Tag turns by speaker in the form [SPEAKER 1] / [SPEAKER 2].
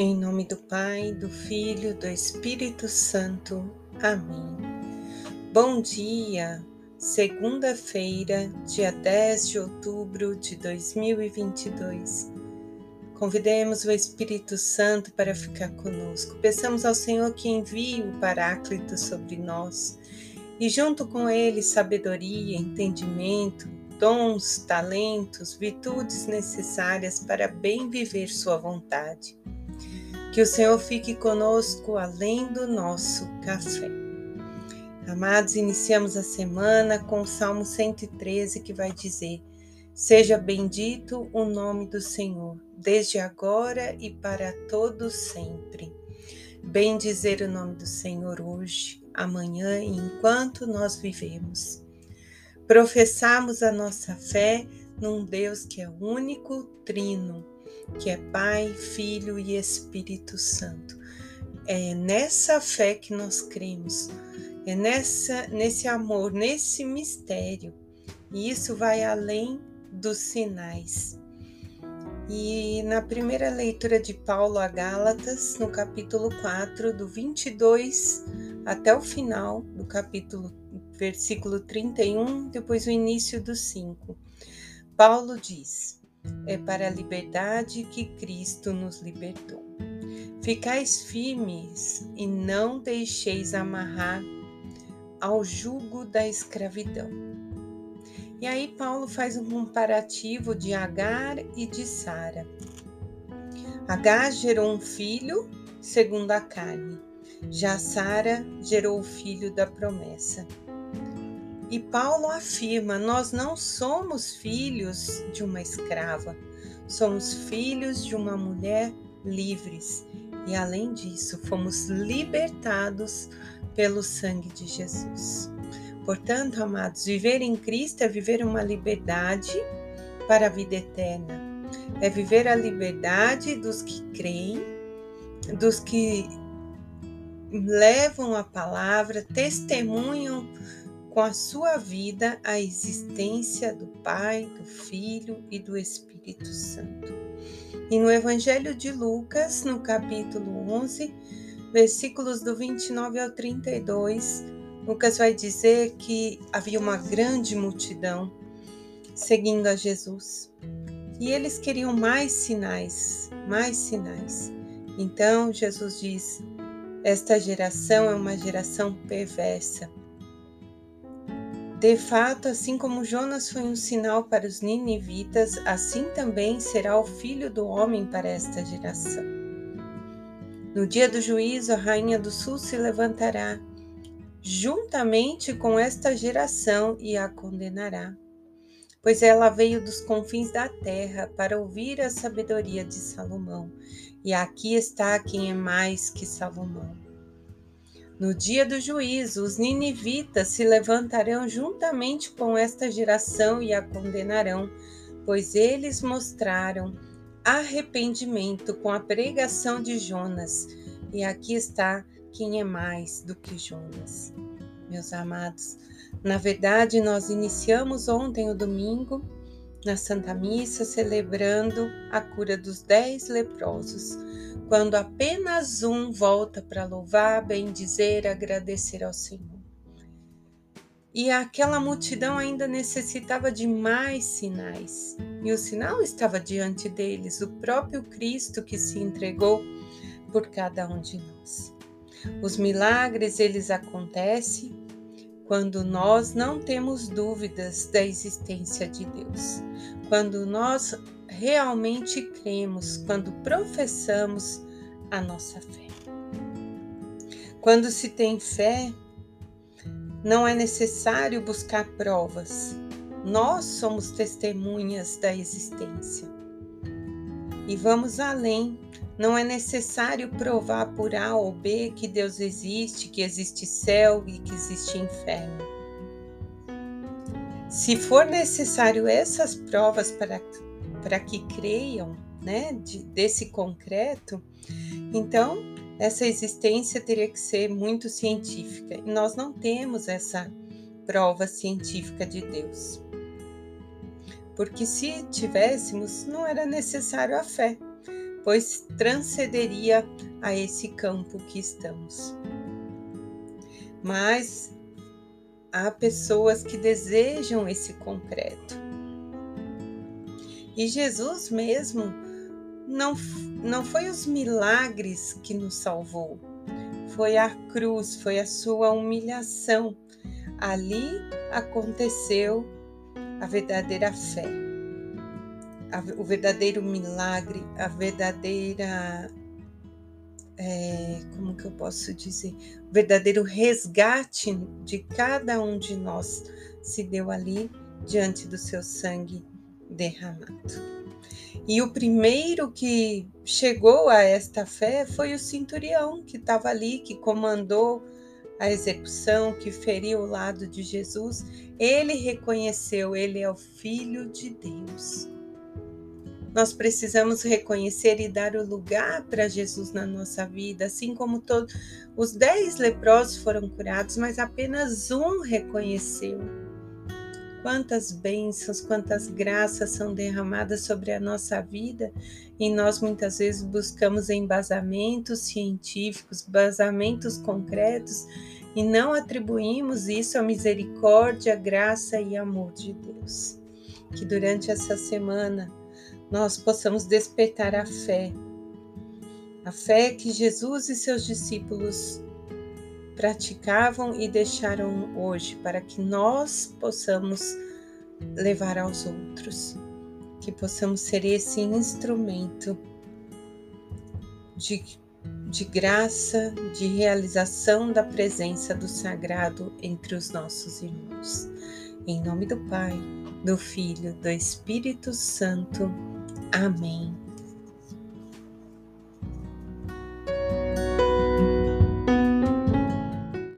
[SPEAKER 1] Em nome do Pai, do Filho, do Espírito Santo. Amém. Bom dia, segunda-feira, dia 10 de outubro de 2022. Convidemos o Espírito Santo para ficar conosco. Peçamos ao Senhor que envie o Paráclito sobre nós e, junto com ele, sabedoria, entendimento, dons, talentos, virtudes necessárias para bem viver Sua vontade. Que o Senhor fique conosco além do nosso café. Amados, iniciamos a semana com o Salmo 113 que vai dizer: Seja bendito o nome do Senhor, desde agora e para todos sempre. Bem dizer o nome do Senhor hoje, amanhã e enquanto nós vivemos. Professamos a nossa fé num Deus que é único, trino que é Pai, Filho e Espírito Santo. É nessa fé que nós cremos, é nessa, nesse amor, nesse mistério. E isso vai além dos sinais. E na primeira leitura de Paulo a Gálatas, no capítulo 4, do 22 até o final do capítulo, versículo 31, depois o início do 5, Paulo diz: é para a liberdade que Cristo nos libertou. Ficais firmes e não deixeis amarrar ao jugo da escravidão. E aí Paulo faz um comparativo de Agar e de Sara. Agar gerou um filho segundo a carne, já Sara gerou o filho da promessa. E Paulo afirma: nós não somos filhos de uma escrava, somos filhos de uma mulher livres. E além disso, fomos libertados pelo sangue de Jesus. Portanto, amados, viver em Cristo é viver uma liberdade para a vida eterna. É viver a liberdade dos que creem, dos que levam a palavra, testemunham com a sua vida a existência do Pai, do Filho e do Espírito Santo. E no Evangelho de Lucas, no capítulo 11, versículos do 29 ao 32, Lucas vai dizer que havia uma grande multidão seguindo a Jesus. E eles queriam mais sinais, mais sinais. Então Jesus diz: Esta geração é uma geração perversa de fato, assim como Jonas foi um sinal para os ninivitas, assim também será o filho do homem para esta geração. No dia do juízo, a rainha do sul se levantará juntamente com esta geração e a condenará, pois ela veio dos confins da terra para ouvir a sabedoria de Salomão, e aqui está quem é mais que Salomão. No dia do juízo, os ninivitas se levantarão juntamente com esta geração e a condenarão, pois eles mostraram arrependimento com a pregação de Jonas. E aqui está quem é mais do que Jonas. Meus amados, na verdade, nós iniciamos ontem o domingo na Santa Missa celebrando a cura dos dez leprosos quando apenas um volta para louvar, bendizer, agradecer ao Senhor. E aquela multidão ainda necessitava de mais sinais. E o sinal estava diante deles, o próprio Cristo que se entregou por cada um de nós. Os milagres, eles acontecem quando nós não temos dúvidas da existência de Deus. Quando nós realmente cremos, quando professamos a nossa fé. Quando se tem fé, não é necessário buscar provas. Nós somos testemunhas da existência. E vamos além. Não é necessário provar por A ou B que Deus existe, que existe céu e que existe inferno. Se for necessário essas provas para para que creiam né, de, desse concreto, então essa existência teria que ser muito científica. E nós não temos essa prova científica de Deus. Porque se tivéssemos, não era necessário a fé. Pois transcederia a esse campo que estamos. Mas há pessoas que desejam esse concreto. E Jesus mesmo não, não foi os milagres que nos salvou, foi a cruz, foi a sua humilhação. Ali aconteceu a verdadeira fé, a, o verdadeiro milagre, a verdadeira. É, como que eu posso dizer? O verdadeiro resgate de cada um de nós se deu ali diante do seu sangue derramado. E o primeiro que chegou a esta fé foi o centurião que estava ali, que comandou a execução, que feriu o lado de Jesus. Ele reconheceu, ele é o Filho de Deus. Nós precisamos reconhecer e dar o lugar para Jesus na nossa vida, assim como todos os dez leprosos foram curados, mas apenas um reconheceu Quantas bênçãos, quantas graças são derramadas sobre a nossa vida e nós muitas vezes buscamos embasamentos científicos, embasamentos concretos e não atribuímos isso à misericórdia, graça e amor de Deus. Que durante essa semana nós possamos despertar a fé, a fé que Jesus e seus discípulos praticavam e deixaram hoje, para que nós possamos levar aos outros, que possamos ser esse instrumento de, de graça, de realização da presença do sagrado entre os nossos irmãos. Em nome do Pai, do Filho, do Espírito Santo. Amém.